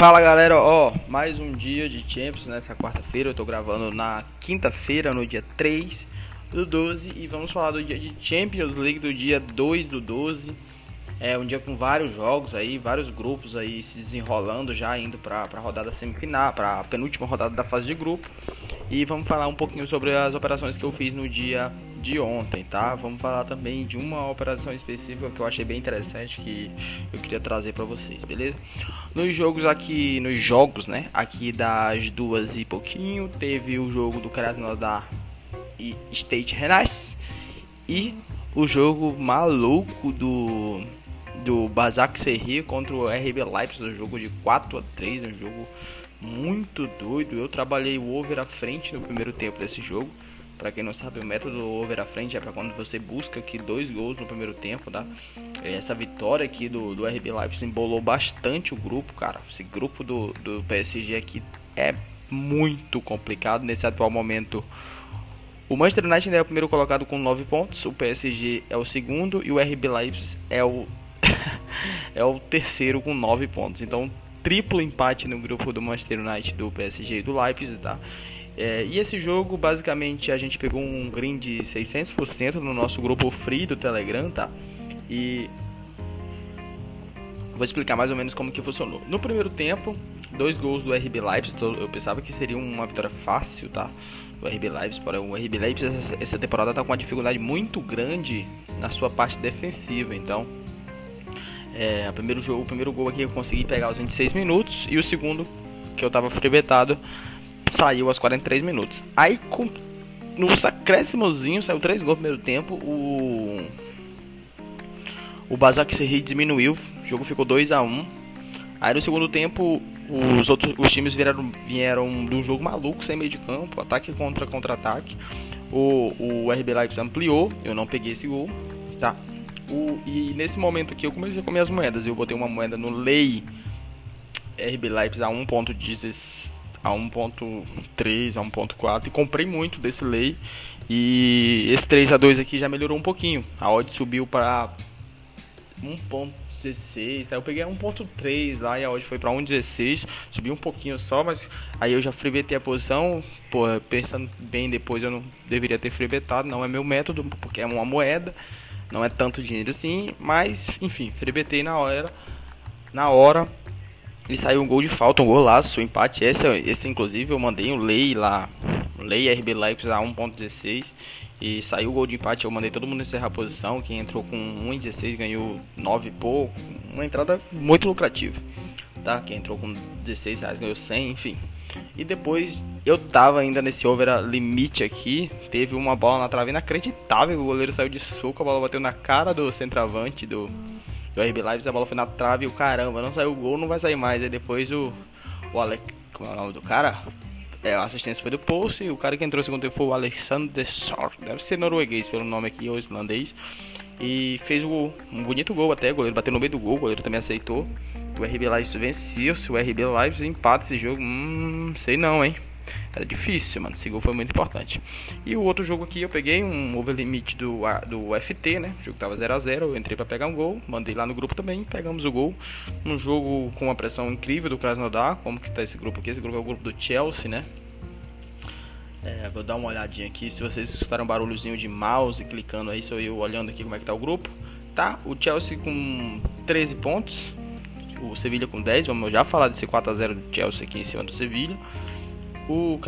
Fala galera, ó, mais um dia de Champions nessa quarta-feira. Eu tô gravando na quinta-feira, no dia 3 do 12, e vamos falar do dia de Champions League do dia 2 do 12. É um dia com vários jogos aí, vários grupos aí se desenrolando já indo para a rodada semifinal, para penúltima rodada da fase de grupo. E vamos falar um pouquinho sobre as operações que eu fiz no dia de ontem, tá? Vamos falar também de uma operação específica que eu achei bem interessante que eu queria trazer para vocês, beleza? Nos jogos aqui, nos jogos, né? Aqui das duas e pouquinho, teve o jogo do Krasnodar e State Renais e o jogo maluco do do Basak Serri contra o RB Leipzig, um jogo de 4 a 3, um jogo muito doido. Eu trabalhei o over à frente no primeiro tempo desse jogo. Para quem não sabe, o método over à frente é para quando você busca aqui dois gols no primeiro tempo, tá? Essa vitória aqui do, do RB Leipzig embolou bastante o grupo, cara. Esse grupo do, do PSG aqui é muito complicado nesse atual momento. O Manchester United é o primeiro colocado com 9 pontos, o PSG é o segundo e o RB Leipzig é o é o terceiro com 9 pontos. Então, triplo empate no grupo do Manchester United, do PSG e do Leipzig, tá? É, e esse jogo, basicamente, a gente pegou um green de 600% no nosso grupo free do Telegram, tá? E vou explicar mais ou menos como que funcionou. No primeiro tempo, dois gols do RB Leipzig, eu pensava que seria uma vitória fácil, tá? Do RB Leipzig, porém o RB Leipzig essa temporada tá com uma dificuldade muito grande na sua parte defensiva, então é, o primeiro jogo, o primeiro gol aqui eu consegui pegar aos 26 minutos e o segundo, que eu tava freebetado, saiu aos 43 minutos. Aí com, nos saiu 3 gols no primeiro tempo, o o Basak Serri diminuiu, o jogo ficou 2 a 1. Aí no segundo tempo, os outros os times vieram vieram de um jogo maluco, sem meio de campo, ataque contra contra-ataque. O, o RB Leipzig ampliou, eu não peguei esse gol, tá? O, e nesse momento aqui eu comecei a comer as moedas. Eu botei uma moeda no Lei RB Leipzig a 1.16 a 1.3, a 1.4 e comprei muito desse lei e esse 3 a 2 aqui já melhorou um pouquinho. A odd subiu para 1.16, tá? eu peguei 1.3 lá e a odd foi para 1.16, subiu um pouquinho só, mas aí eu já freebetei a posição, pô, pensando bem depois eu não deveria ter freebetado, não é meu método, porque é uma moeda. Não é tanto dinheiro assim, mas enfim, freebetei na hora. Na hora. E saiu um gol de falta, um golaço, um empate. Esse, esse inclusive eu mandei um lei lá. Lei RB Leipzig a 1.16 e saiu o gol de empate. Eu mandei todo mundo encerrar a posição. Quem entrou com 1,16 ganhou 9 e pouco. Uma entrada muito lucrativa. Tá? Quem entrou com 16 reais ganhou 100, enfim. E depois eu tava ainda nesse over limite aqui. Teve uma bola na trave inacreditável. O goleiro saiu de soco, a bola bateu na cara do centroavante do, do RB Lives. A bola foi na trave e o caramba, não saiu o gol, não vai sair mais. Aí depois o, o Alec. Como é o nome do cara? É, a assistência foi do Pulse. O cara que entrou segundo tempo foi o Alexander Sor. Deve ser norueguês pelo nome aqui, ou islandês. E fez o, um bonito gol até. O goleiro bateu no meio do gol. O goleiro também aceitou. O RB Lives venceu. Se o RB Lives empata esse jogo, hum, sei não, hein. Era difícil, mano. Esse gol foi muito importante. E o outro jogo aqui eu peguei um over limit do, do FT, né? O jogo tava 0x0. Eu entrei para pegar um gol. Mandei lá no grupo também. Pegamos o gol. Um jogo com uma pressão incrível do Krasnodar. Como que tá esse grupo aqui? Esse grupo é o grupo do Chelsea, né? É, vou dar uma olhadinha aqui. Se vocês escutaram um barulhozinho de mouse clicando aí, sou eu olhando aqui como é que tá o grupo. Tá, o Chelsea com 13 pontos o Sevilha com 10, vamos já falar desse 4x0 do Chelsea aqui em cima do Sevilha. O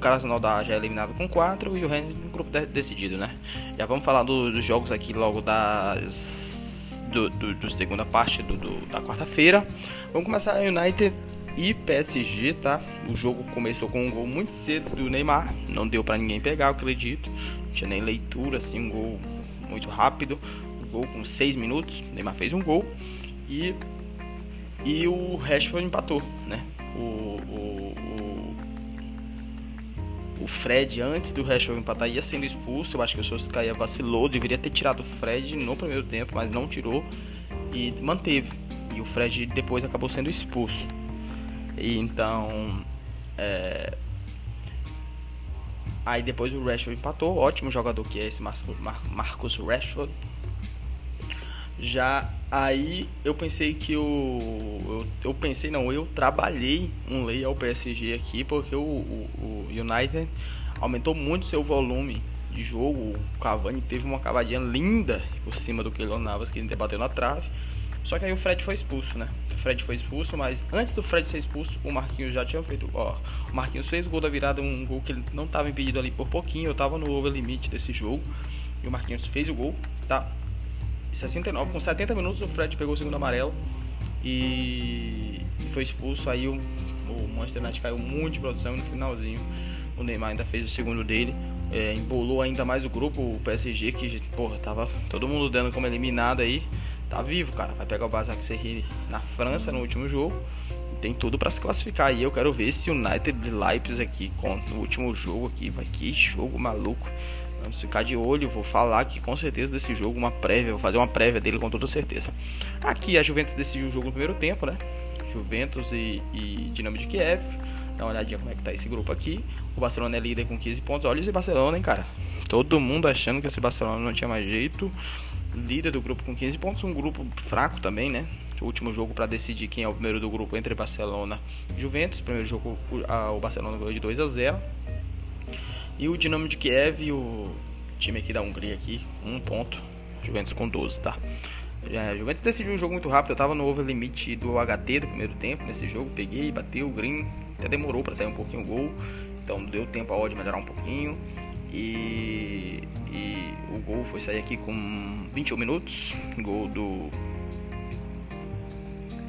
Krasnodar já é eliminado com 4 e o Rennes no grupo decidido, né? Já vamos falar do, dos jogos aqui logo das do, do, do segunda parte do, do da quarta-feira. Vamos começar United e PSG, tá? O jogo começou com um gol muito cedo do Neymar, não deu para ninguém pegar, acredito. Não tinha nem leitura, assim, um gol muito rápido. Um gol com 6 minutos, o Neymar fez um gol e e o Rashford empatou, né? O, o, o, Fred, antes do Rashford empatar, ia sendo expulso. Eu acho que o Solskjaer vacilou, deveria ter tirado o Fred no primeiro tempo, mas não tirou e manteve. E o Fred depois acabou sendo expulso. E então. É... Aí depois o Rashford empatou, ótimo jogador que é esse Marcos Rashford. Já aí eu pensei que o. Eu, eu, pensei, não, eu trabalhei um lei ao PSG aqui, porque o, o, o United aumentou muito seu volume de jogo. O Cavani teve uma cavadinha linda por cima do Keylor Navas que ele debateu na trave. Só que aí o Fred foi expulso, né? O Fred foi expulso, mas antes do Fred ser expulso, o Marquinhos já tinha feito. Ó, o Marquinhos fez o gol da virada, um gol que ele não estava impedido ali por pouquinho. Eu tava no over limite desse jogo. E o Marquinhos fez o gol, tá? 69, com 70 minutos o Fred pegou o segundo amarelo e foi expulso. Aí o, o Manchester United caiu muito de produção e no finalzinho o Neymar ainda fez o segundo dele. É, embolou ainda mais o grupo, o PSG, que, porra, tava todo mundo dando como eliminado aí tá vivo, cara. Vai pegar o Basak Serri na França no último jogo. Tem tudo para se classificar. E eu quero ver se o United de Leipzig aqui no último jogo aqui. Vai que jogo maluco. Vamos ficar de olho. Vou falar aqui com certeza desse jogo, uma prévia. Vou fazer uma prévia dele com toda certeza. Aqui a Juventus decidiu o jogo no primeiro tempo, né? Juventus e, e Dinamo de Kiev. Dá uma olhadinha como é que tá esse grupo aqui. O Barcelona é líder com 15 pontos. Olha esse Barcelona, hein, cara. Todo mundo achando que esse Barcelona não tinha mais jeito líder do grupo com 15 pontos, um grupo fraco também, né? O último jogo para decidir quem é o primeiro do grupo entre Barcelona e Juventus. Primeiro jogo o Barcelona ganhou de 2 a 0. E o Dinamo de Kiev o time aqui da Hungria aqui, um ponto. Juventus com 12, tá? É, Juventus decidiu um jogo muito rápido. Eu tava no over limite do HT do primeiro tempo nesse jogo. Peguei, bateu o green. Até demorou para sair um pouquinho o gol. Então deu tempo a odd melhorar um pouquinho. E, e o gol foi sair aqui com 21 minutos. Gol do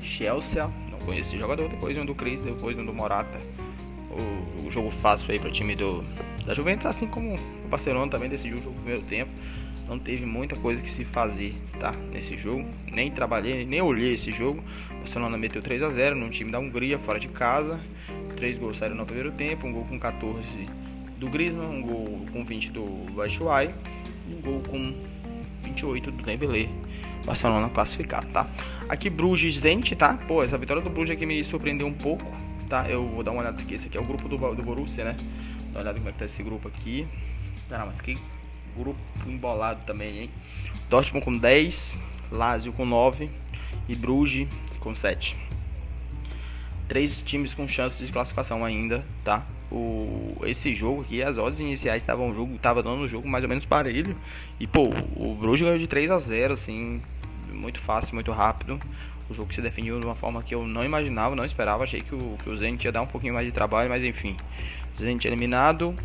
Chelsea. Não conheço esse jogador. Depois um do Cris, depois um do Morata. O, o jogo fácil aí para o time do, da Juventus, assim como o Barcelona também decidiu o jogo no primeiro tempo. Não teve muita coisa que se fazer, tá? Nesse jogo. Nem trabalhei, nem olhei esse jogo. O Barcelona meteu 3 a 0 no time da Hungria, fora de casa. Três gols saíram no primeiro tempo, um gol com 14 do Griezmann, um gol com 20 do Batshuayi e um gol com 28 do Dembélé. Barcelona classificado, tá? Aqui Bruges Zenit, tá? Pô, essa vitória do Bruges aqui me surpreendeu um pouco, tá? Eu vou dar uma olhada aqui, esse aqui é o grupo do, do Borussia, né? Dá uma olhada como é que tá esse grupo aqui. Ah, mas que grupo embolado também, hein? Dortmund com 10, Lazio com 9 e Bruges com 7. Três times com chances de classificação ainda, tá? o, esse jogo aqui, as odds iniciais estavam jogo, tava dando o jogo mais ou menos parelho. E pô, o Bruges ganhou de 3 a 0 assim, muito fácil, muito rápido. O jogo se definiu de uma forma que eu não imaginava, não esperava. Achei que o, que o Zenit ia dar um pouquinho mais de trabalho, mas enfim. Zenit eliminado.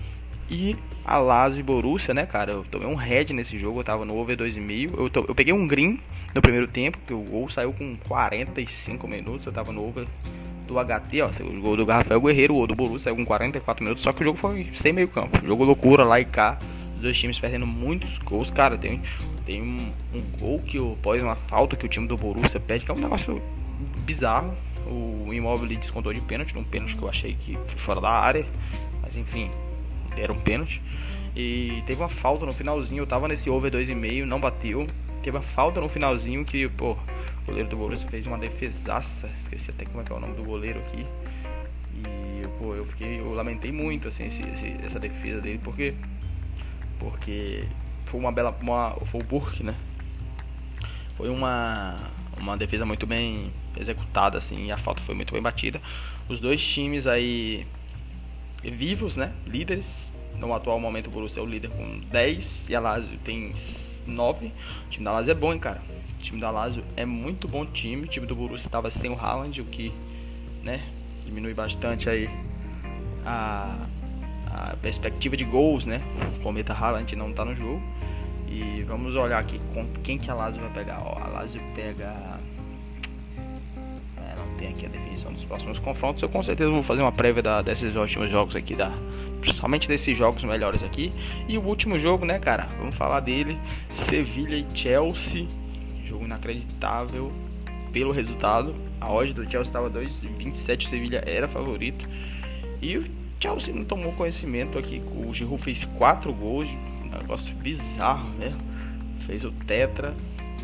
E a Lazio e Borussia, né, cara? Eu tomei um head nesse jogo, eu tava no over 2,5. Eu, eu peguei um green no primeiro tempo, que o gol saiu com 45 minutos. Eu tava no over do HT, ó, o gol do Rafael Guerreiro, o do Borussia saiu com 44 minutos, só que o jogo foi sem meio campo. Jogo loucura lá e cá, dois times perdendo muitos gols, cara, tem, tem um, um gol que após uma falta que o time do Borussia perde, que é um negócio bizarro. O Immobile descontou de pênalti, um pênalti que eu achei que foi fora da área, mas enfim, era um pênalti. E teve uma falta no finalzinho, eu tava nesse over 2,5, não bateu. Teve uma falta no finalzinho que, pô, o goleiro do Borussia fez uma defesaça. Esqueci até como é que é o nome do goleiro aqui. E pô, eu fiquei, eu lamentei muito assim esse, esse, essa defesa dele porque porque foi uma bela uma, foi o Burke, né? Foi uma uma defesa muito bem executada assim, e a falta foi muito bem batida. Os dois times aí vivos, né? Líderes. No atual momento o Borussia é o líder com 10 e a Lazio tem 9. O time da Lazio é bom, hein, cara. O time da Lazio é muito bom time. O time do Borussia estava sem o Haaland, o que né, diminui bastante aí a, a perspectiva de gols, né? O Cometa Haaland não está no jogo. E vamos olhar aqui com quem que a Lazio vai pegar. Ó, a Lazio pega é, não tem aqui a definição dos próximos confrontos. Eu com certeza vou fazer uma prévia da, desses últimos jogos aqui, da, principalmente desses jogos melhores aqui. E o último jogo, né, cara? Vamos falar dele: Sevilha e Chelsea. Jogo inacreditável pelo resultado. A odd do Chelsea estava 2,27, o Sevilha era favorito. E Chelsea não tomou conhecimento aqui. O Giroud fez 4 gols, um negócio bizarro, né? Fez o tetra.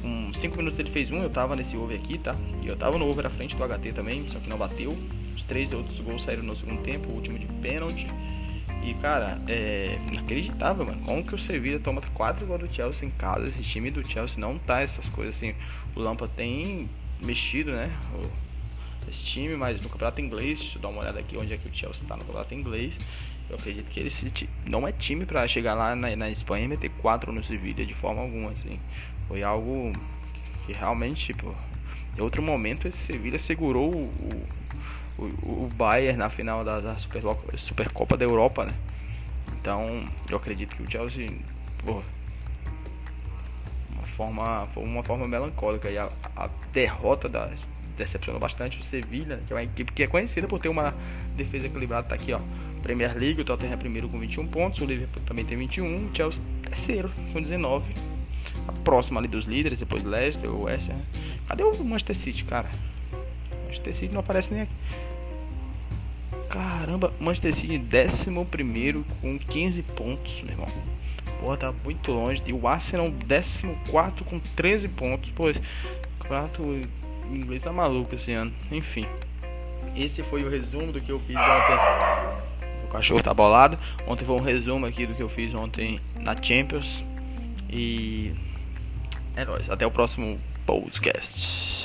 Com 5 minutos ele fez um, eu tava nesse over aqui, tá? E eu tava no over à frente do HT também, só que não bateu. Os três outros gols saíram no segundo tempo, o último de pênalti. E cara, é inacreditável, mano. Como que o Sevilla toma 4 gols do Chelsea em casa? Esse time do Chelsea não tá essas coisas assim. O Lampa tem mexido, né? O, esse time, mas no campeonato inglês, deixa eu dar uma olhada aqui onde é que o Chelsea tá no campeonato inglês. Eu acredito que ele não é time para chegar lá na, na, Espanha e meter 4 no Sevilla de forma alguma, assim. Foi algo que realmente, tipo, em outro momento esse Sevilla segurou o, o, o Bayern na final da, da Super, Supercopa da Europa, né? Então, eu acredito que o Chelsea, pô, uma forma, foi uma forma melancólica e a, a derrota da decepcionou bastante o Sevilla, que é uma equipe que é conhecida por ter uma defesa equilibrada, tá aqui, ó. Premier League, o Tottenham é primeiro com 21 pontos, o Liverpool também tem 21, o Chelsea terceiro com 19. A próxima ali dos líderes, depois Leicester, o West Ham. Cadê o Manchester City, cara? Manchester City não aparece nem aqui. Caramba, Manchester City décimo primeiro com 15 pontos, meu irmão. Porra, tá muito longe. E o Arsenal décimo quarto com 13 pontos. Pô, o inglês tá maluco esse ano. Enfim. Esse foi o resumo do que eu fiz ontem. O cachorro tá bolado. Ontem foi um resumo aqui do que eu fiz ontem na Champions. E é nóis. Até o próximo podcast.